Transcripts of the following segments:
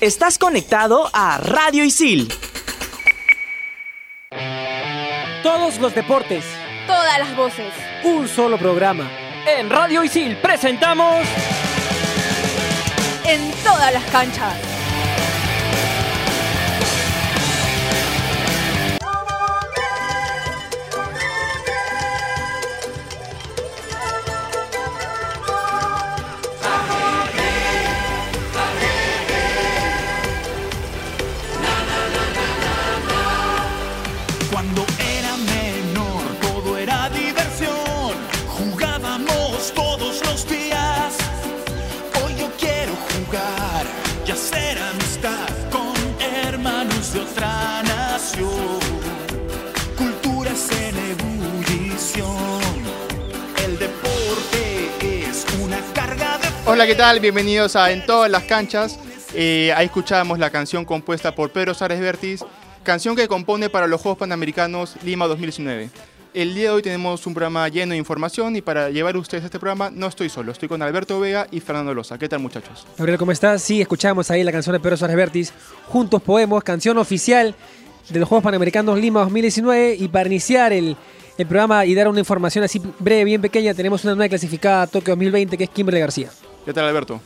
Estás conectado a Radio Isil. Todos los deportes. Todas las voces. Un solo programa. En Radio Isil presentamos. En todas las canchas. Hola, ¿qué tal? Bienvenidos a En todas las canchas. Eh, ahí escuchamos la canción compuesta por Pedro Sares Vértiz, canción que compone para los Juegos Panamericanos Lima 2019. El día de hoy tenemos un programa lleno de información y para llevar a ustedes este programa no estoy solo, estoy con Alberto Vega y Fernando Loza. ¿Qué tal muchachos? Gabriel, ¿cómo estás? Sí, escuchamos ahí la canción de Pedro Suárez Vértiz. Juntos Podemos, canción oficial de los Juegos Panamericanos Lima 2019. Y para iniciar el, el programa y dar una información así breve, bien pequeña, tenemos una nueva clasificada a Tokio 2020 que es Kimberly García. ¿Qué tal Alberto?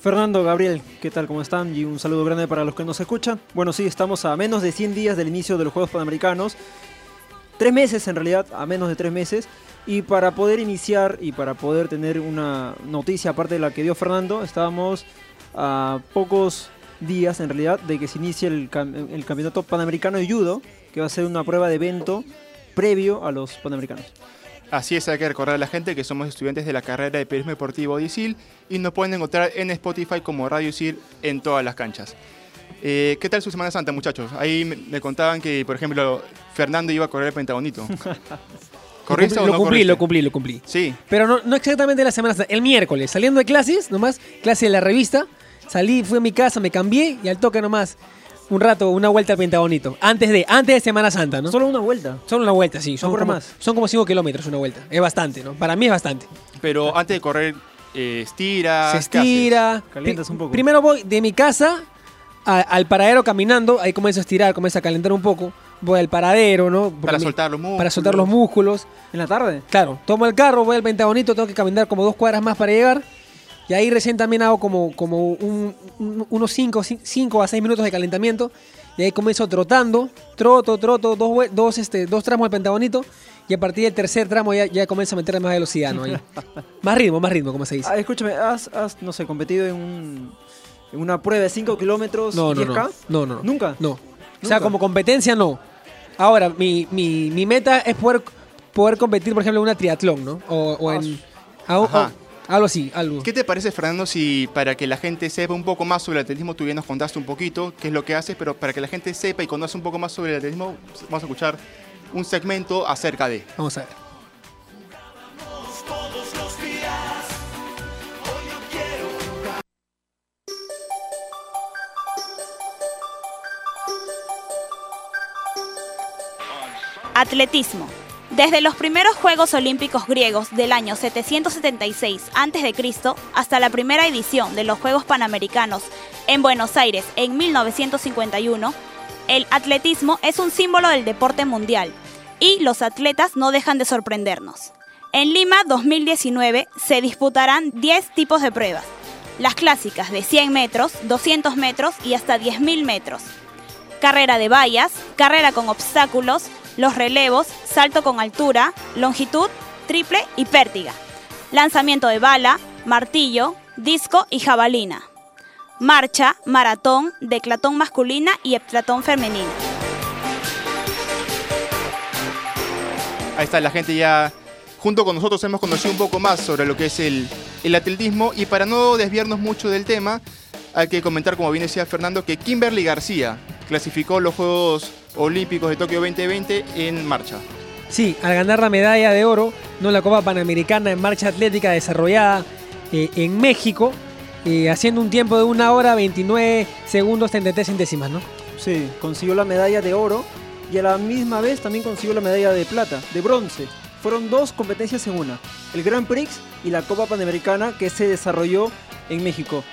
Fernando, Gabriel, ¿qué tal? ¿Cómo están? Y un saludo grande para los que nos escuchan. Bueno, sí, estamos a menos de 100 días del inicio de los Juegos Panamericanos. Tres meses en realidad, a menos de tres meses. Y para poder iniciar y para poder tener una noticia aparte de la que dio Fernando, estábamos a pocos días en realidad de que se inicie el, el Campeonato Panamericano de Judo, que va a ser una prueba de evento previo a los Panamericanos. Así es, hay que recordar a la gente que somos estudiantes de la carrera de Periodismo Deportivo de ISIL y nos pueden encontrar en Spotify como Radio ISIL en todas las canchas. Eh, ¿Qué tal su Semana Santa, muchachos? Ahí me, contaban que, por ejemplo, Fernando iba a correr el Pentagonito. ¿Corriste lo o cumplí, no lo corriste? cumplí, lo cumplí. Sí, Pero no, no exactamente la semana, Santa, el miércoles, saliendo de clases, nomás, clase de la revista, salí, fui a mi casa, me cambié y al toque nomás, un rato, una vuelta al Pentagonito. Antes de, antes de Semana Santa, ¿no? Solo una vuelta. Solo una vuelta, sí. Son como, más. son como 5 kilómetros una vuelta. Es bastante, ¿no? Para mí es bastante. pero antes de correr, eh, estiras. Se estira. Calientas un poco. Primero voy de mi casa a- al paradero caminando. Ahí comienzo a estirar, comienzo a calentar un poco. Voy al paradero, ¿no? Porque Para soltar los músculos. Para soltar los músculos. ¿En la tarde? Claro, tomo el carro, voy al Pentagonito, tengo que caminar como dos cuadras más para llegar. Y ahí recién también hago como, como un- un- unos 5 a 6 minutos de calentamiento. Y ahí comienzo trotando, troto, troto, dos, dos, este, dos tramos del Pentagonito. Y a partir del tercer tramo ya, ya comienzo a meterle más velocidad, ¿no? Más ritmo, más ritmo, como se dice. Ah, escúchame, ¿has, has, no sé, competido en, un, en una prueba de 5 kilómetros No, no, 10K? no. No, no, no. ¿Nunca? No. O sea, como competencia, no. Ahora, mi, mi, mi meta es poder, poder competir, por ejemplo, en una triatlón, ¿no? O, o en. a- o-. algo así, algo. ¿Qué te parece, Fernando, si para que la gente sepa un poco más sobre el atletismo, tú ya nos contaste un poquito qué es lo que haces, pero para que la gente sepa y conozca un poco más sobre el atletismo, vamos a escuchar un segmento acerca de. Vamos a ver. Atletismo. Desde los primeros Juegos Olímpicos griegos del año 776 a.C. hasta la primera edición de los Juegos Panamericanos en Buenos Aires en 1951, el atletismo es un símbolo del deporte mundial y los atletas no dejan de sorprendernos. En Lima 2019 se disputarán 10 tipos de pruebas, las clásicas de 100 metros, 200 metros y hasta 10.000 metros carrera de vallas, carrera con obstáculos, los relevos, salto con altura, longitud, triple y pértiga, lanzamiento de bala, martillo, disco y jabalina, marcha, maratón, declatón masculina y heptatón femenina. Ahí está, la gente ya junto con nosotros hemos conocido un poco más sobre lo que es el, el atletismo. Y para no desviarnos mucho del tema, hay que comentar, como bien decía Fernando, que Kimberly García clasificó los Juegos Olímpicos de Tokio 2020 en marcha. Sí, al ganar la medalla de oro, no la Copa Panamericana en marcha atlética desarrollada eh, en México, eh, haciendo un tiempo de una hora 29 segundos 33 centésimas, ¿no? Sí, consiguió la medalla de oro y a la misma vez también consiguió la medalla de plata, de bronce. Fueron dos competencias en una, el Grand Prix y la Copa Panamericana que se desarrolló en México.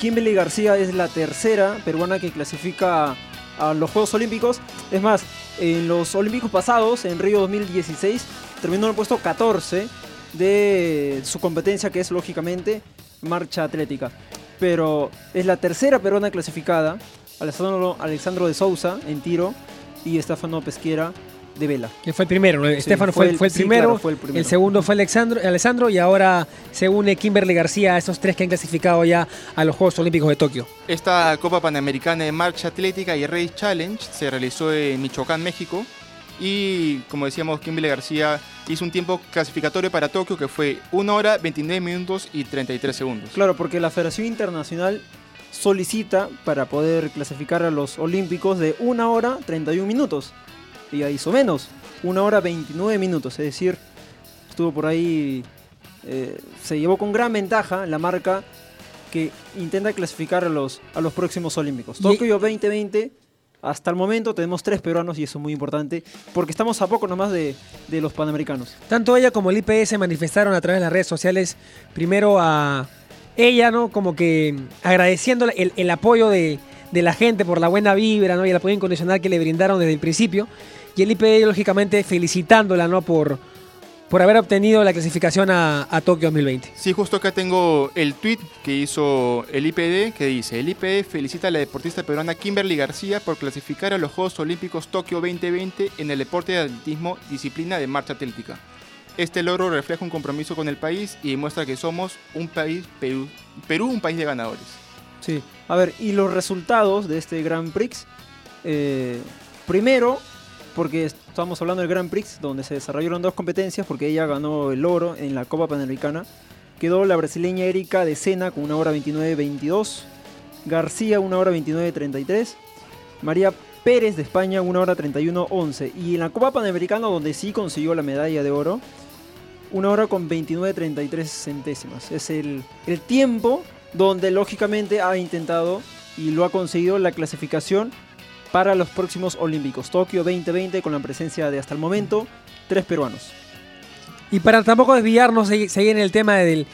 Kimberly García es la tercera peruana que clasifica a los Juegos Olímpicos. Es más, en los Olímpicos pasados, en Río 2016, terminó en el puesto 14 de su competencia, que es lógicamente marcha atlética. Pero es la tercera peruana clasificada, Alessandro, Alexandro de Sousa en tiro y Estefano Pesquera de vela. Que fue el primero, ¿no? Estefano fue fue, el- fue el sí, primero, claro, fue el primero. segundo fue Alexandro, Alessandro y ahora se une Kimberly García a estos tres que han clasificado ya a los Juegos Olímpicos de Tokio. Esta Copa Panamericana de Marcha Atlética y Race Challenge se realizó en Michoacán, México. Y como decíamos, Kimberly García hizo un tiempo clasificatorio para Tokio que fue 1 hora 29 minutos y 33 segundos. Claro, porque la Federación Internacional solicita para poder clasificar a los Olímpicos de 1 hora 31 minutos. Y ya hizo menos, 1 hora 29 minutos. Es decir, estuvo por ahí, eh, se llevó con gran ventaja la marca que intenta clasificar a los, a los próximos Olímpicos. Tokio 2020, hasta el momento tenemos tres peruanos y eso es muy importante, porque estamos a poco nomás de, de los Panamericanos. Tanto ella como el IPS manifestaron a través de las redes sociales, primero a ella, ¿no? Como que agradeciéndole el, el apoyo de, de la gente por la buena vibra, ¿no? Y el apoyo incondicional que le brindaron desde el principio. Y el IPS, lógicamente, felicitándola, ¿no? Por, por haber obtenido la clasificación a, a Tokio 2020. Sí, justo acá tengo el tweet que hizo el IPD que dice, el IPD felicita a la deportista peruana Kimberly García por clasificar a los Juegos Olímpicos Tokio 2020 en el deporte de atletismo disciplina de marcha atlética. Este logro refleja un compromiso con el país y demuestra que somos un país, Perú, Perú un país de ganadores. Sí. A ver, y los resultados de este Grand Prix. eh, primero, porque estamos hablando del Grand Prix, donde se desarrollaron dos competencias, porque ella ganó el oro en la Copa Panamericana. Quedó la brasileña Erika de Sena con una hora 29.22. García, una hora 29.33. María Pérez de España, una hora 31.11. Y en la Copa Panamericana, donde sí consiguió la medalla de oro, una hora con 29.33 centésimas. Es el, el tiempo donde lógicamente ha intentado y lo ha conseguido la clasificación para los próximos Olímpicos. Tokio 2020 con la presencia de hasta el momento tres peruanos. Y para tampoco desviarnos, segui- seguir en el tema del,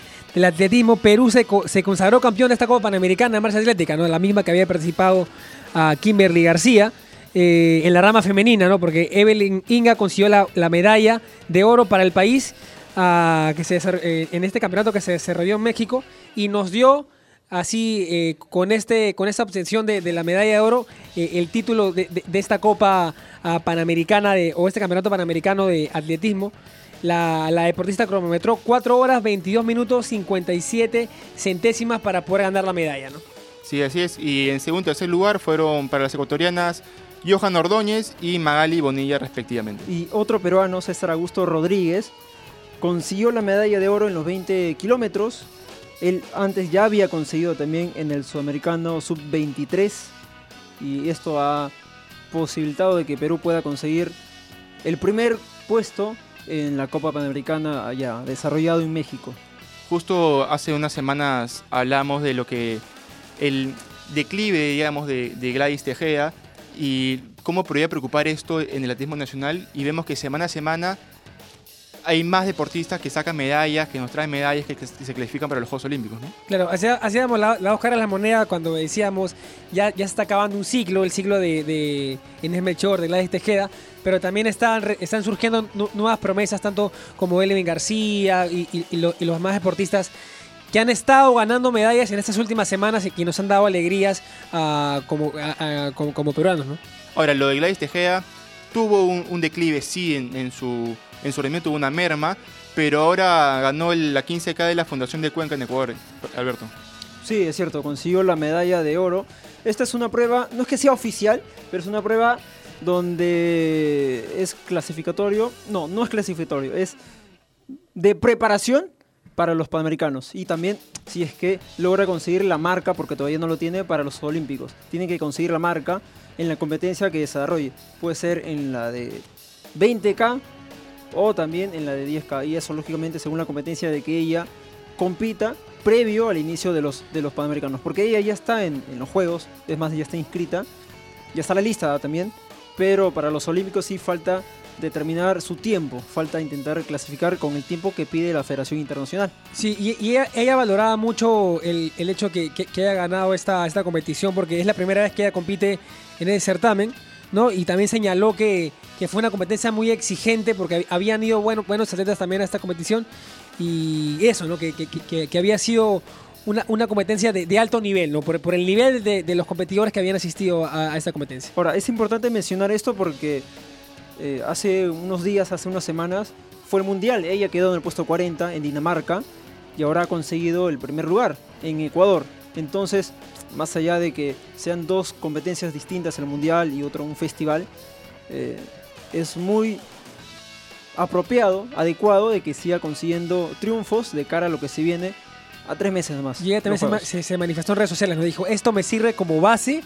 atletismo, Perú se, co- se consagró campeón de esta Copa Panamericana de Marcha Atlética, ¿no? la misma que había participado a Kimberly García eh, en la rama femenina, ¿no? porque Evelyn Inga consiguió la, la medalla de oro para el país ah, que se, eh, en este campeonato que se desarrolló en México y nos dio así eh, con este con esta obtención de, de la medalla de oro eh, el título de, de- de esta Copa ah, Panamericana de, o este campeonato panamericano de atletismo. La, la deportista cronometró 4 horas 22 minutos 57 centésimas para poder ganar la medalla, ¿no? Sí, así es. Y en segundo y tercer lugar fueron para las ecuatorianas Johan Ordóñez y Magali Bonilla respectivamente. Y otro peruano, César Augusto Rodríguez, consiguió la medalla de oro en los 20 kilómetros. Él antes ya había conseguido también en el sudamericano sub-23 y esto ha posibilitado de que Perú pueda conseguir el primer puesto en la Copa Panamericana allá, desarrollado en México. Justo hace unas semanas hablamos de lo que el declive, digamos, de, de Gladys Tejeda y cómo podría preocupar esto en el atletismo nacional y vemos que semana a semana hay más deportistas que sacan medallas, que nos traen medallas que, que se clasifican para los Juegos Olímpicos, ¿no? Claro, hacía- hacíamos la, la dos caras de la moneda cuando decíamos ya, ya se está acabando un ciclo, el ciclo de, de Inés Melchor, de Gladys Tejeda, pero también están, surgiendo nu- nuevas promesas, tanto como Elvin García y, y- y lo- y los más deportistas que han estado ganando medallas en estas últimas semanas y que nos han dado alegrías ah, como, a- a- como, como peruanos, ¿no? Ahora, lo de Gladys Tejeda tuvo un, un declive, sí, en, en su, en su rendimiento tuvo una merma, pero ahora ganó la 15K de la Fundación de Cuenca en Ecuador, Alberto. Sí, es cierto, consiguió la medalla de oro. Esta es una prueba, no es que sea oficial, pero es una prueba donde es clasificatorio. No, no es clasificatorio, es de preparación para los panamericanos. Y también, si es que logra conseguir la marca, porque todavía no lo tiene, para los olímpicos. Tiene que conseguir la marca en la competencia que desarrolle. Puede ser en la de 20K o también en la de 10K. Y eso, lógicamente, según la competencia de que ella compita previo al inicio de los, de los Panamericanos. Porque ella ya está en, en los Juegos, es más, ya está inscrita, ya está la lista también, pero para los Olímpicos sí falta determinar su tiempo. Falta intentar clasificar con el tiempo que pide la Federación Internacional. Sí, y, ella, ella valoraba mucho el, el hecho que, que, que haya ganado esta, esta competición porque es la primera vez que ella compite en el certamen, ¿no? Y también señaló que, que fue una competencia muy exigente porque habían ido bueno, buenos atletas también a esta competición y eso, ¿no? Que, había sido una, una competencia de, alto nivel, ¿no? Por, por el nivel de, los competidores que habían asistido a, a esta competencia. Ahora, es importante mencionar esto porque eh, hace unos días, hace unas semanas, fue el Mundial. Ella quedó en el puesto 40 en Dinamarca y ahora ha conseguido el primer lugar en Ecuador. Entonces, más allá de que sean dos competencias distintas, el Mundial y otro un festival, eh, es muy apropiado, adecuado de que siga consiguiendo triunfos de cara a lo que se viene a tres meses más. Y ella también se, ma- se- se manifestó en redes sociales, nos dijo, esto me sirve como base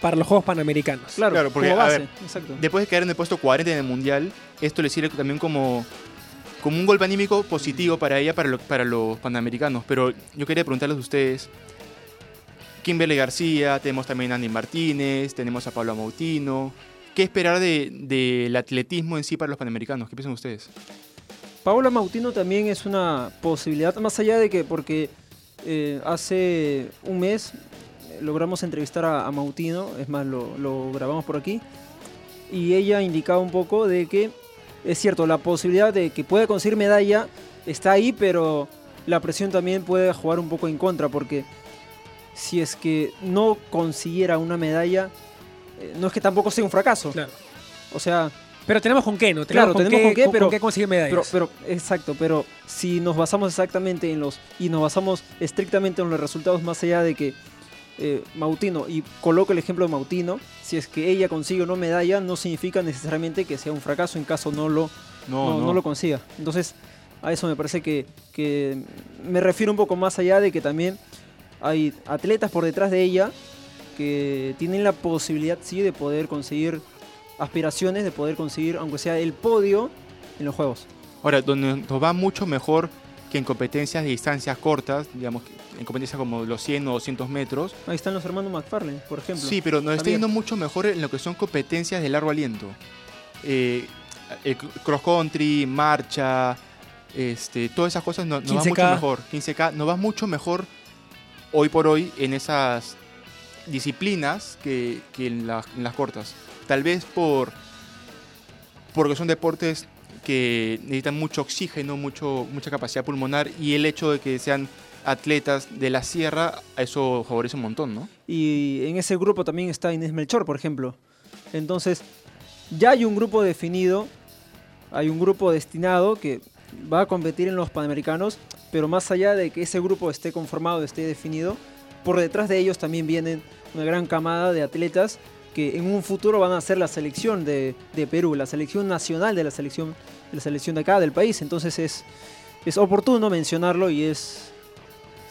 para los Juegos Panamericanos. Claro, Claro, porque, como a base, ver, exacto. Después de caer en el puesto 40 en el Mundial, esto le sirve también como, como un golpe anímico positivo para ella, para, lo- para los panamericanos. Pero yo quería preguntarles a ustedes, Kimberly García, tenemos también a Andy Martínez, tenemos a Pablo Mautino. ¿Qué esperar de- del atletismo en sí para los panamericanos? ¿Qué piensan ustedes? Paola Mautino también es una posibilidad, más allá de que, porque eh, hace un mes eh, logramos entrevistar a, Mautino, es más, lo, lo grabamos por aquí, y ella indicaba un poco de que es cierto, la posibilidad de que pueda conseguir medalla está ahí, pero la presión también puede jugar un poco en contra, porque si es que no consiguiera una medalla, no es que tampoco sea un fracaso. Claro. O sea, Pero tenemos con qué, ¿no? Claro, con tenemos con qué, pero- conseguir medallas. Pero, pero, exacto, pero si nos basamos exactamente en los. y nos basamos estrictamente en los resultados, más allá de que eh, Mautino, y coloco el ejemplo de Mautino, si es que ella consigue o no medalla, no significa necesariamente que sea un fracaso en caso no lo, no, no lo consiga. Entonces, a eso me parece que, que me refiero un poco más allá de que también hay atletas por detrás de ella que tienen la posibilidad, sí, de poder conseguir aspiraciones, de poder conseguir, aunque sea el podio, en los Juegos. Ahora, donde nos va mucho mejor que en competencias de distancias cortas, digamos, en competencias como los 100 o 200 metros. Ahí están los hermanos McFarlane, por ejemplo. Sí, pero nos está yendo mucho mejor en lo que son competencias de largo aliento. Eh, el cross country, marcha, este, todas esas cosas no- nos, va 15K. mucho mejor. 15K, nos va mucho mejor hoy por hoy en esas disciplinas que, que en, las- en las cortas. Tal vez por porque son deportes que necesitan mucho oxígeno, mucho, mucha capacidad pulmonar y el hecho de que sean atletas de la sierra, eso favorece un montón, ¿no? Y en ese grupo también está Inés Melchor, por ejemplo. Entonces, ya hay un grupo definido, hay un grupo destinado que va a competir en los Panamericanos, pero más allá de que ese grupo esté conformado, esté definido, por detrás de ellos también vienen una gran camada de atletas que en un futuro van a ser la selección de, de Perú, la selección nacional de la selección, de la selección de acá, del país. Entonces es, es oportuno mencionarlo y es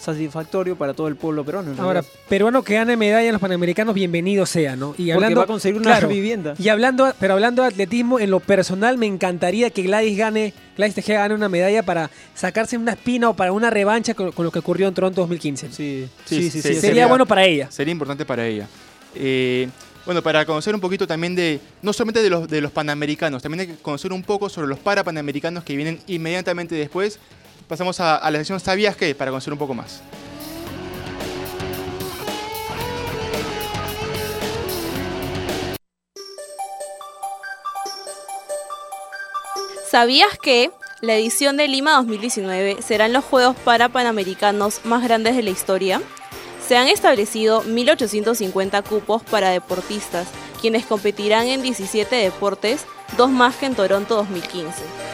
satisfactorio para todo el pueblo peruano. Ahora, peruano que gane medalla en los Panamericanos, bienvenido sea, ¿no? Y Porque hablando, va a conseguir una claro, vivienda. Y hablando, pero hablando de atletismo, en lo personal me encantaría que Gladys gane, Gladys Tejeda gane una medalla para sacarse una espina o para una revancha con, con lo que ocurrió en Toronto 2015. Sí, Sí, sí, sí. sí, sí, Sería, sería- bueno para ella. Sería importante para ella. Eh, bueno, para conocer un poquito también de, no solamente de los, de los panamericanos, también hay que conocer un poco sobre los parapanamericanos que vienen inmediatamente después. Pasamos a, la sección ¿Sabías qué? Para conocer un poco más. ¿Sabías que la edición de Lima 2019 serán los Juegos Parapanamericanos más grandes de la historia? Se han establecido 1.850 cupos para deportistas, quienes competirán en 17 deportes, dos más que en Toronto 2015.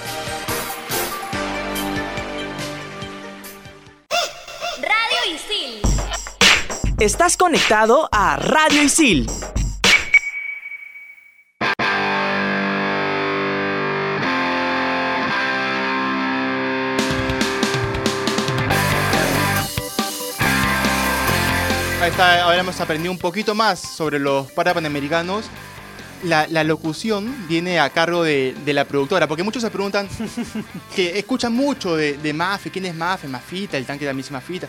Estás conectado a Radio Isil. Ahí está, ahora hemos aprendido un poquito más sobre los parapanamericanos. La, la locución viene a cargo de, de la productora, porque muchos se preguntan que escuchan mucho de, de Mafe, quién es Mafe, Mafita, el tanque de la misma Mafita,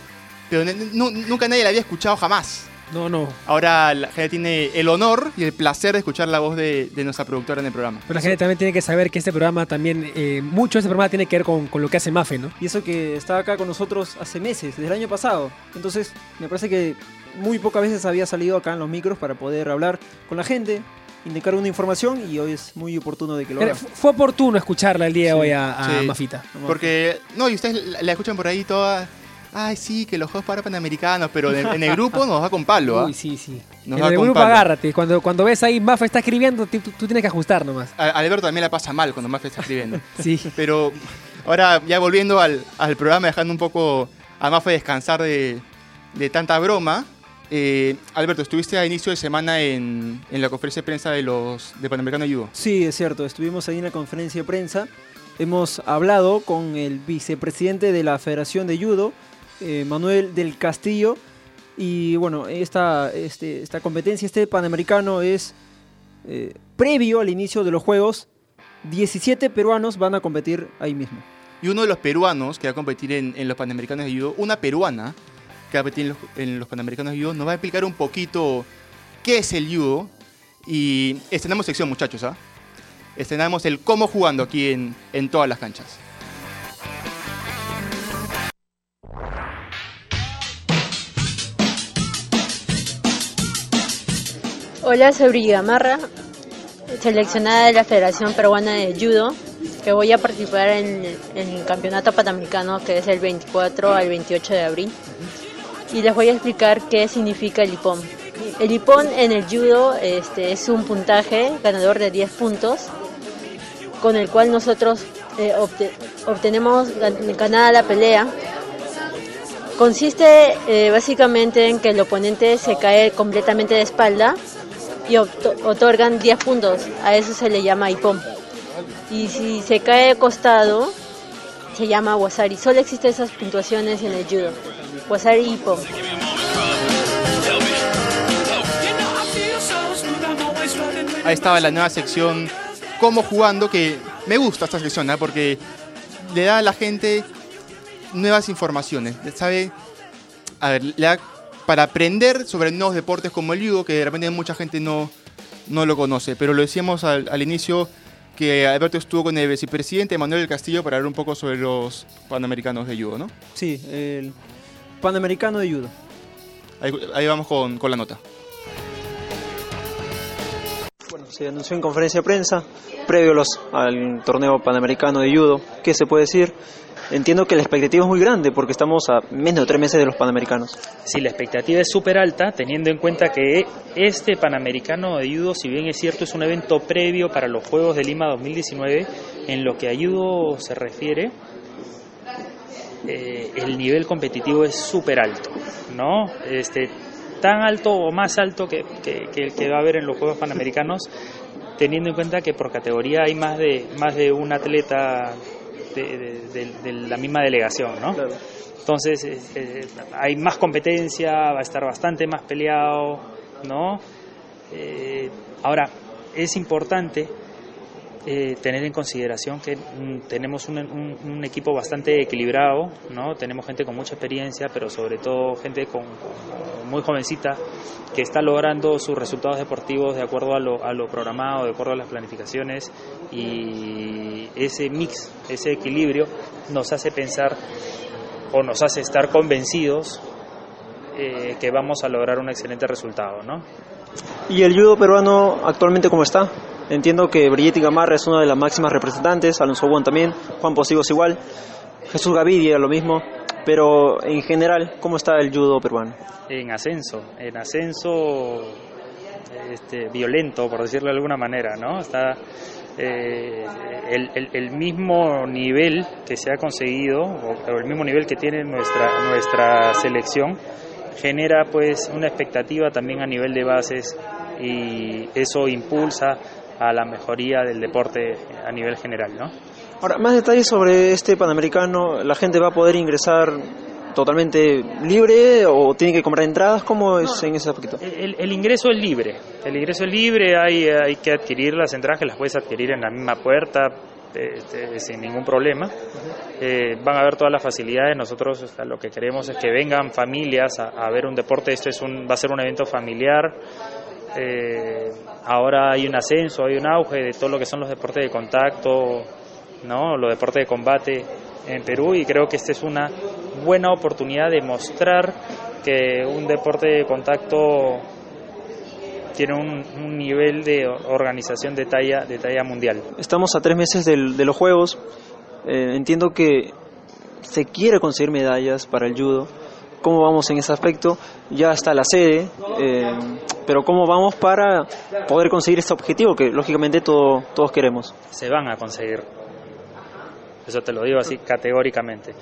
pero nunca nadie la había escuchado jamás. No, no. Ahora la gente tiene el honor y el placer de escuchar la voz de, de nuestra productora en el programa. Pero la gente también tiene que saber que este programa también, eh, mucho de este programa tiene que ver con, con lo que hace Mafe, ¿no? Y eso que está acá con nosotros hace meses, desde el año pasado. Entonces, me parece que muy pocas veces había salido acá en los micros para poder hablar con la gente, indicar una información y hoy es muy oportuno de que lo haga. fu- fue oportuno escucharla el día de Sí, hoy a, a sí. Mafita. Porque, no, y ustedes la, la escuchan por ahí toda. Ay, sí, que los juegos para panamericanos, pero en, en el grupo nos va con palo, ¿ah? Uy, sí, sí. Nos en va el con grupo palo. agárrate. Cuando, cuando ves ahí Mafe está escribiendo, tú, tú tienes que ajustar nomás. A- Alberto también la pasa mal cuando Mafe está escribiendo. Sí. Pero ahora, ya volviendo al, al programa, dejando un poco a Mafe descansar de, de tanta broma. eh, Alberto, estuviste a inicio de semana en, en la conferencia de prensa de los de Panamericano Judo. Sí, es cierto, estuvimos ahí en la conferencia de prensa. Hemos hablado con el vicepresidente de la Federación de Judo, eh, Manuel del Castillo. Y bueno, esta, este, esta competencia, este panamericano es eh, previo al inicio de los Juegos. 17 peruanos van a competir ahí mismo. Y uno de los peruanos que va a competir en, los Panamericanos de Judo, una peruana que va a competir en los, en los Panamericanos de Judo, nos va a explicar un poquito qué es el judo. Y estrenamos sección, muchachos, ¿ah? Estrenamos el cómo jugando aquí en, en todas las canchas. Hola, soy Brigitte Gamarra, seleccionada de la Federación Peruana de Judo, que voy a participar en, el Campeonato Panamericano que es el 24 al 28 de abril. Y les voy a explicar qué significa el IPOM. El IPOM en el judo este, es un puntaje ganador de 10 puntos, con el cual nosotros eh, obte- obtenemos gan- ganada la pelea Consiste eh, básicamente en que el oponente se cae completamente de espalda y otorgan 10 puntos. A eso se le llama IPOM. Y si se cae de costado, se llama Wasari. Solo existen esas puntuaciones en el judo. Wasari y IPOM. Ahí estaba la nueva sección Cómo jugando, que me gusta esta sección, ¿ah? porque le da a la gente nuevas informaciones. ¿Sabe? A ver, le da para aprender sobre nuevos deportes como el judo, que de repente mucha gente no, no lo conoce. Pero lo decíamos al, al inicio que Alberto estuvo con el vicepresidente Manuel del Castillo para hablar un poco sobre los panamericanos de judo, ¿no? Sí, el Panamericano de Judo. Ahí, ahí vamos con, con la nota. Bueno, se anunció en conferencia de prensa, previo a los- al torneo panamericano de judo. ¿Qué se puede decir? Entiendo que la expectativa es muy grande porque estamos a menos de tres meses de los panamericanos. Sí, la expectativa es súper alta, teniendo en cuenta que este Panamericano de Judo, si bien es cierto, es un evento previo para los Juegos de Lima 2019, en lo que a Judo se refiere, eh, el nivel competitivo es súper alto, ¿no? Este, tan alto o más alto que, que- el que va a haber en los Juegos Panamericanos, teniendo en cuenta que por categoría hay más de, más de un atleta de, de- de- de la misma delegación, ¿no? Entonces eh, eh, hay más competencia, va a estar bastante más peleado, ¿no? Eh, ahora, es importante eh, tener en consideración que mm, tenemos un, un- un equipo bastante equilibrado, ¿no? Tenemos gente con mucha experiencia, pero sobre todo gente con, muy jovencita que está logrando sus resultados deportivos de acuerdo a lo, a lo programado, de acuerdo a las planificaciones y ese mix, ese equilibrio nos hace pensar o nos hace estar convencidos eh, que vamos a lograr un excelente resultado, ¿no? ¿Y el judo peruano actualmente cómo está? Entiendo que Brigitte Gamarra es una de las máximas representantes, Alonso Juan también, Juan Posigos igual, Jesús Gavidia lo mismo, pero en general, ¿cómo está el judo peruano? En ascenso, en ascenso este, violento, por decirlo de alguna manera, ¿no? Está eh, el, el- el mismo nivel que se ha conseguido, o, o el mismo nivel que tiene nuestra, nuestra selección, genera pues una expectativa también a nivel de bases y eso impulsa a la mejoría del deporte a nivel general, ¿no? Ahora, más detalles sobre este Panamericano, ¿la gente va a poder ingresar totalmente libre o tiene que comprar entradas? ¿Cómo es en ese aspecto? El, el ingreso es libre, el ingreso es libre, hay, hay que adquirir las entradas que las puedes adquirir en la misma puerta, este, sin ningún problema. Eh, van a haber todas las facilidades. Nosotros o sea, lo que queremos es que vengan familias a, a ver un deporte. Esto es un, va a ser un evento familiar. Eh, ahora hay un ascenso, hay un auge de todo lo que son los deportes de contacto, ¿no? los deportes de combate en Perú y creo que esta es una buena oportunidad de mostrar que un deporte de contacto tiene un, nivel de organización de talla, de talla mundial. Estamos a tres meses del- de los Juegos. Eh, entiendo que se quiere conseguir medallas para el judo. ¿Cómo vamos en ese aspecto? Ya está la sede, eh, pero ¿cómo vamos para poder conseguir este objetivo que lógicamente todo- todos queremos? se van a conseguir. Eso te lo digo así categóricamente.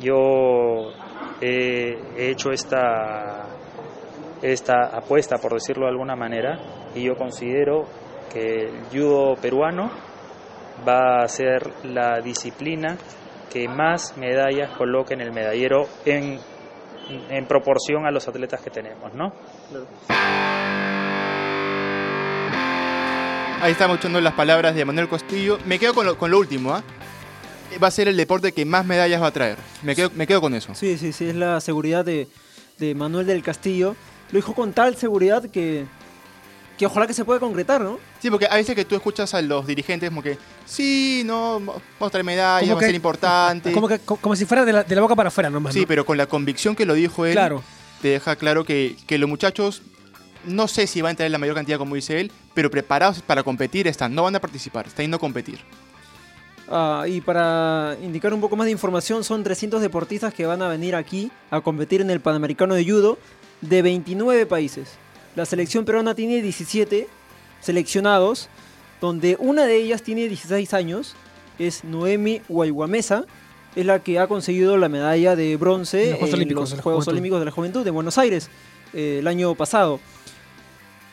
Yo he, he hecho esta, esta apuesta, por decirlo de alguna manera, y yo considero que el judo peruano va a ser la disciplina que más medallas coloque en el medallero en, en proporción a los atletas que tenemos, ¿no? Ahí estamos escuchando las palabras de Manuel Castillo. Me quedo con lo, con lo último, ¿ah? Va a ser el deporte que más medallas va a traer. Me quedo, me quedo con eso. Sí, sí, sí, es la seguridad de, de Manuel del Castillo. Lo dijo con tal seguridad que, que ojalá que se pueda concretar, ¿no? Sí, porque a veces que tú escuchas a los dirigentes como que, sí, no, vamos a traer medallas, va a ser importante. Como, que, co- como si fuera de la, de la boca para afuera nomás. Sí, ¿no? pero con la convicción que lo dijo él, Claro. te deja claro que, que los muchachos, no sé si van a traer la mayor cantidad como dice él, pero preparados para competir están, no van a participar, están yendo a competir. Ah, y para indicar un poco más de información, son 300 deportistas que van a venir aquí a competir en el Panamericano de Judo de 29 países. La selección peruana tiene 17 seleccionados, donde una de ellas tiene 16 años, es Noemi Guayguamesa, es la que ha conseguido la medalla de bronce En los Juegos Olímpicos los de la Juegos Juventud. Olímpicos de la Juventud de Buenos Aires eh, el año pasado.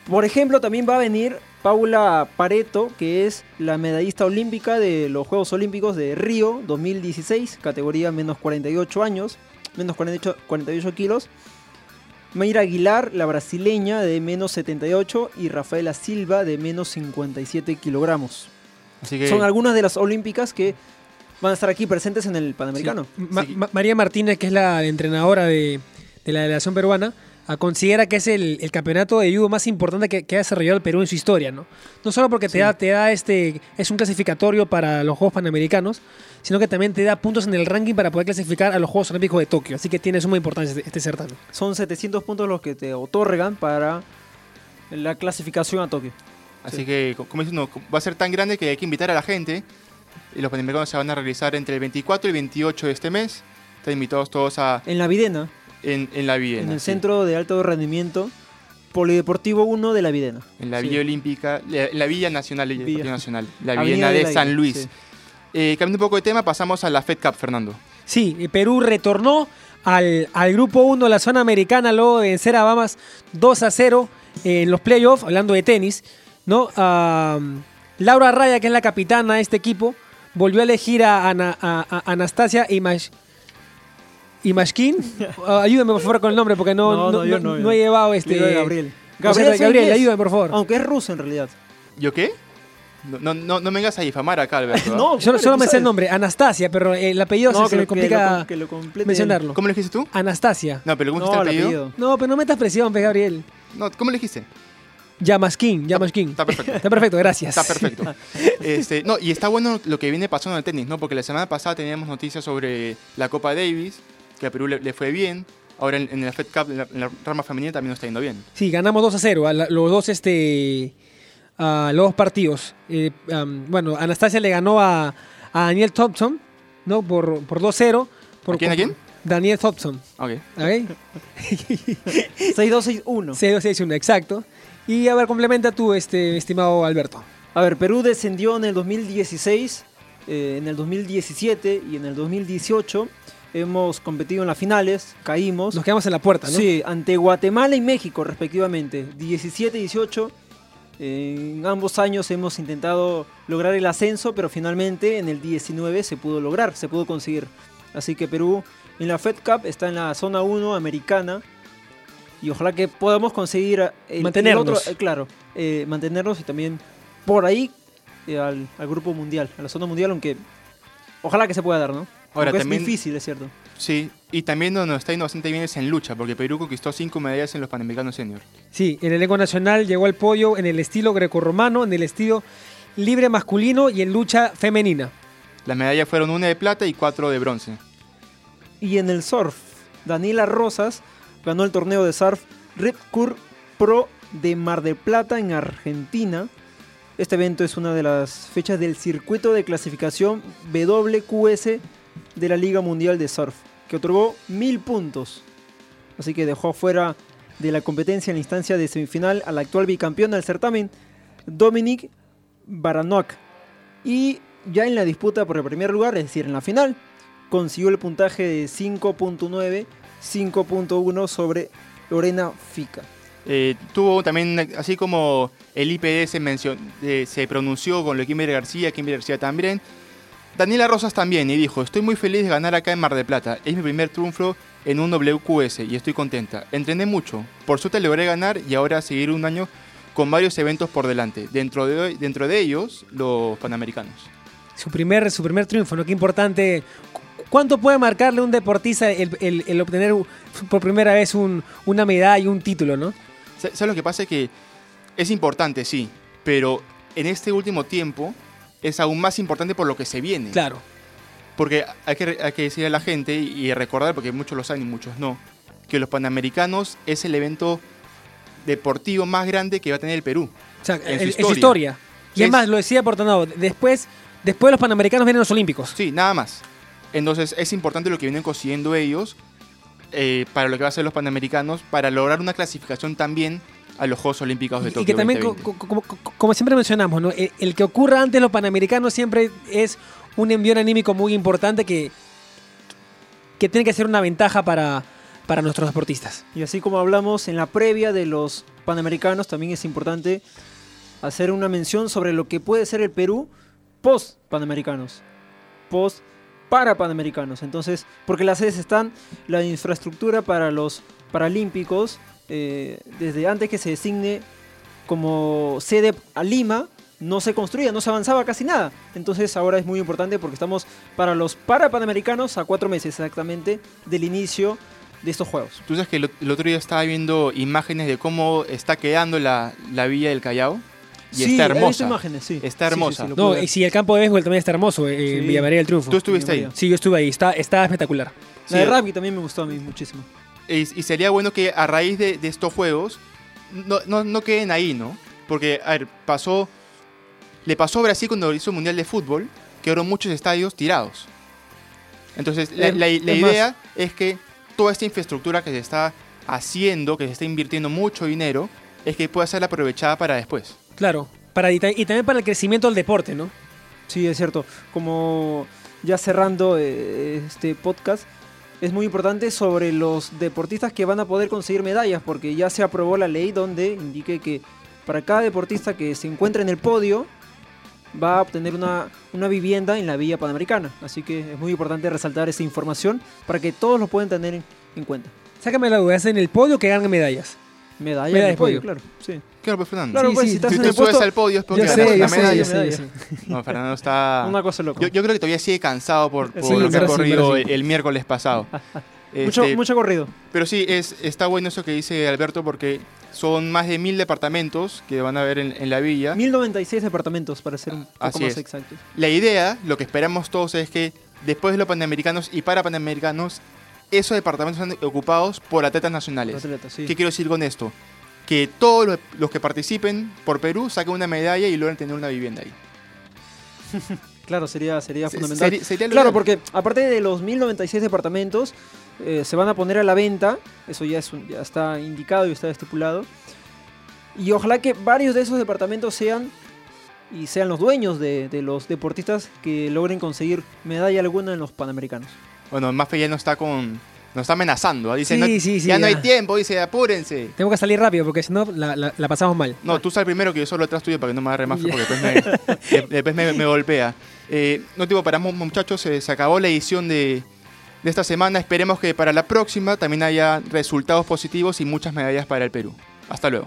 Por ejemplo, también va a venir Paula Pareto, que es la medallista olímpica de los Juegos Olímpicos de Río 2016, categoría menos 48 años, menos 48, 48 kilos. Mayra Aguilar, la brasileña, de menos 78, y Rafaela Silva, de menos 57 kilogramos. Así que Son algunas de las olímpicas que van a estar aquí presentes en el Panamericano. Ma- Ma- María Martínez, que es la entrenadora de, de la delegación peruana, considera que es el, el campeonato de judo más importante que, que ha desarrollado el Perú en su historia, ¿no? No solo porque te da, te da este, es un clasificatorio para los Juegos Panamericanos, sino que también te da puntos en el ranking para poder clasificar a los Juegos Olímpicos de Tokio. Así que tiene suma importancia este, este certamen. Son 700 puntos los que te otorgan para la clasificación a Tokio. Así Sí. que, co- como diciendo, va a ser tan grande que hay que invitar a la gente. Y los Panamericanos se van a realizar entre el 24 y el 28 de este mes. Están invitados todos a En la Videna, en, en la Viena. en el sí. Centro de Alto Rendimiento Polideportivo 1 de la Videna. En la Sí. Villa Olímpica, la, la Villa Nacional, la Villa. Villa Nacional, la Avenida Viena del de San Luis. sí. Eh, cambiando un poco de tema, pasamos a la Fed Cup, Fernando. Sí, eh, Perú retornó al, al grupo 1 de la zona americana luego de vencer a Bahamas 2 a 0 en los playoffs, hablando de tenis. ¿no? Ah, Laura Raya, que es la capitana de este equipo, volvió a elegir a, Ana- a- a Anastasia Imash, Imashkin. Ah, ayúdame por favor con el nombre porque no, No, no, no, yo no- no, no he llevado este. Gabriel. O sea, Gabriel, soy Gabriel, 10. ayúdame por favor. Aunque es ruso en realidad. ¿Yo qué? No, no, no, no me vengas a difamar acá, Alberto. ¿ah? No, Solo, me sé el nombre, Anastasia, pero el apellido No, se, me lo- que complica lo- lo mencionarlo. ¿Cómo le dijiste tú? Anastasia. No, pero ¿cómo No, dijiste el el apellido? apellido. No, pero no metas presión, pe, Gabriel. No, ¿Cómo le dijiste? Yamaskin, Yamaskin. Está perfecto. Está perfecto, gracias. Está perfecto. Este, no, y está bueno lo que viene pasando en el tenis, ¿no? Porque la semana pasada teníamos noticias sobre la Copa Davis, que a Perú le, le fue bien. Ahora en, en la Fed Cup, en la, en la rama femenina, también nos está yendo bien. Sí, ganamos 2 a 0. a la- los dos, este, a los dos partidos. Eh, am, bueno, Anastasia le ganó a, a Daniel Thompson, ¿no? Por, por 2-0. Por- ¿A quién, a quién? Daniel Thompson. Ok. ¿Ok? 6-2-6-1. 6-2-6-1, exacto. Y a ver, complementa tú, este, estimado Alberto. A ver, Perú descendió en el 2016, eh, en el 2017 y en el 2018. Hemos competido en las finales, caímos. Nos quedamos en la puerta, ¿no? Sí, ante Guatemala y México respectivamente. 17 y 18. En ambos años hemos intentado lograr el ascenso, pero finalmente en el 19 se pudo lograr, se pudo conseguir. Así que Perú en la Fed Cup está en la zona 1 americana. Y ojalá que podamos conseguir el, el Mantenernos. otro, eh, claro, eh, mantenernos y también por ahí eh, al, al grupo mundial, a la zona mundial, aunque ojalá que se pueda dar, ¿no? Ahora, Aunque también- es difícil, es cierto. Sí, y también donde está yendo bastante bien es en lucha, porque Perú conquistó cinco medallas en los Panamericanos Senior. Sí, el elenco nacional llegó al podio en el estilo grecorromano, en el estilo libre masculino y en lucha femenina. Las medallas fueron una de plata y cuatro de bronce. Y en el surf, Daniela Rosas ganó el torneo de surf Ripcur Pro de Mar del Plata en Argentina. Este evento es una de las fechas del circuito de clasificación WQS de la Liga Mundial de Surf, que otorgó mil puntos. Así que dejó fuera de la competencia en la instancia de semifinal al actual bicampeón del certamen, Dominic Baranoak. Y ya en la disputa por el primer lugar, es decir, en la final, consiguió el puntaje de 5.9, 5.1 sobre Lorena Fica. Eh, tuvo también, así como el IPD se, mencio- eh, se pronunció con lo de Kimberly García, Kimberly García también. Daniela Rosas también y dijo, estoy muy feliz de ganar acá en Mar del Plata. Es mi primer triunfo en un WQS y estoy contenta. Entrené mucho. Por suerte logré ganar y ahora seguir un año con varios eventos por delante. Dentro de, dentro de ellos, los Panamericanos. Su primer, su primer triunfo, ¿no? Qué importante. ¿Cu- ¿Cuánto puede marcarle un deportista el, el- el obtener por primera vez un- una medalla y un título, no? Sa- ¿Sabes lo que pasa? Que es importante, sí, pero en este último tiempo es aún más importante por lo que se viene. Claro. Porque hay que, hay que decirle a la gente y, recordar, porque muchos lo saben y muchos no, que los Panamericanos es el evento deportivo más grande que va a tener el Perú. O sea, En su su historia. Y Es- es más, lo decía Portanado, después, después de los Panamericanos vienen los Olímpicos. Sí, nada más. Entonces es importante lo que vienen consiguiendo ellos eh, para lo que va a ser los Panamericanos, para lograr una clasificación también a los Juegos Olímpicos de Y Tokio que también, co- 2020. co- como, co- como siempre mencionamos, ¿no? el, el que ocurra antes los Panamericanos siempre es un envío anímico muy importante que, que tiene que ser una ventaja para, para nuestros deportistas. Y así como hablamos en la previa de los Panamericanos, también es importante hacer una mención sobre lo que puede ser el Perú post Panamericanos, post para Panamericanos. Entonces, porque las sedes están, la infraestructura para los Paralímpicos, eh, desde antes que se designe como sede a Lima, no se construía, no se avanzaba casi nada. Entonces ahora es muy importante porque estamos para los para Panamericanos a cuatro meses exactamente del inicio de estos Juegos. Tú sabes que el, el otro día estaba viendo imágenes de cómo está quedando la, la villa del Callao. Y Sí, está hermosa. imágenes, sí. Está Sí, sí, hermosa. sí, No, y si el campo de béisbol también está hermoso, eh, en. Villa María del Triunfo. Tú estuviste ahí. Sí, yo estuve ahí, está, está espectacular. Sí, La de rugby también me gustó a mí muchísimo. Y, y sería bueno que a raíz de, de estos juegos no, no, no queden ahí, ¿no? Porque, a ver, pasó. Le pasó a Brasil cuando hizo el Mundial de Fútbol, que eran muchos estadios tirados. Entonces, la, Es- la- la es más- idea es que toda esta infraestructura que se está haciendo, que se está invirtiendo mucho dinero, es que pueda ser aprovechada para después. Claro, para, y, y también para el crecimiento del deporte, ¿no? Sí, es cierto. Como ya cerrando eh, este podcast, es muy importante sobre los deportistas que van a poder conseguir medallas, porque ya se aprobó la ley donde indique que para cada deportista que se encuentre en el podio va a obtener una, una vivienda en la Villa Panamericana. Así que es muy importante resaltar esa información para que todos lo puedan tener en, en cuenta. Sácame la duda, ¿es en el podio que ganan medallas? Medalla Medalla en de el podio, podio. claro. Sí. Claro, pues Fernando. Claro, Sí, pues sí, si estás Si en te el subes puesto, al podio es porque sé, la medalla. sé, yo sé. No, Fernando está... una cosa loca. Yo, yo creo que todavía sigue cansado por, por Sí, lo que ha corrido el miércoles pasado. mucho, Este, mucho corrido. Pero sí, es, está bueno eso que dice Alberto porque son más de mil departamentos que van a haber en, en la villa. 1096 departamentos, para ser un poco Así más es. exactos. La idea, lo que esperamos todos es que después de los panamericanos y para panamericanos, esos departamentos sean ocupados por atletas nacionales. Sí. ¿Qué quiero decir con esto? Que todos los, los que participen por Perú saquen una medalla y logren tener una vivienda ahí. Claro, sería, sería Se- fundamental. sería claro, porque aparte de los 1096 departamentos, eh, se van a poner a la venta, eso ya, es un- ya está indicado y está estipulado. Y ojalá que varios de esos departamentos sean y sean los dueños de, de los deportistas que logren conseguir medalla alguna en los Panamericanos. Bueno, Mafe ya no está con... Nos está amenazando. ¿ah? Dice, Sí, no- sí, sí, ya, no hay tiempo, dice, apúrense. Tengo que salir rápido porque si no la, la- la pasamos mal. No, tú sal primero que yo solo atrás tuyo para que no me agarre Ya. porque después me, de- después me, me golpea. Eh, no tipo, paramos muchachos, se, se acabó la edición de, de esta semana. Esperemos que para la próxima también haya resultados positivos y muchas medallas para el Perú. Hasta luego.